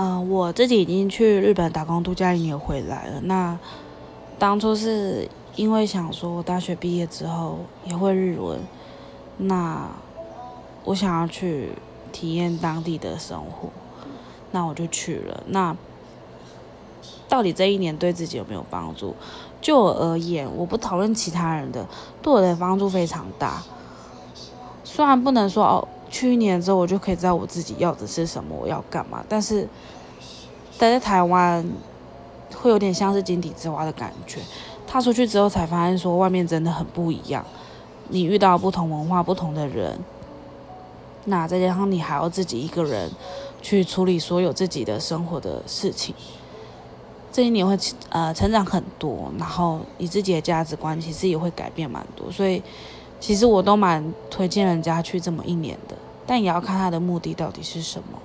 嗯，我自己已经去日本打工度假一年回来了。那当初是因为想说，我大学毕业之后也会日文，那我想要去体验当地的生活，那我就去了。那到底这一年对自己有没有帮助？就我而言，我不讨论其他人的，对我的帮助非常大。虽然不能说哦。去年之后，我就可以知道我自己要的是什么，我要干嘛。但是待在台湾，会有点像是井底之蛙的感觉。踏出去之后，才发现说外面真的很不一样。你遇到不同文化、不同的人，那再加上你还要自己一个人去处理所有自己的生活的事情，这一年会呃成长很多，然后你自己的价值观其实也会改变蛮多，所以。其实我都蛮推荐人家去这么一年的，但也要看他的目的到底是什么。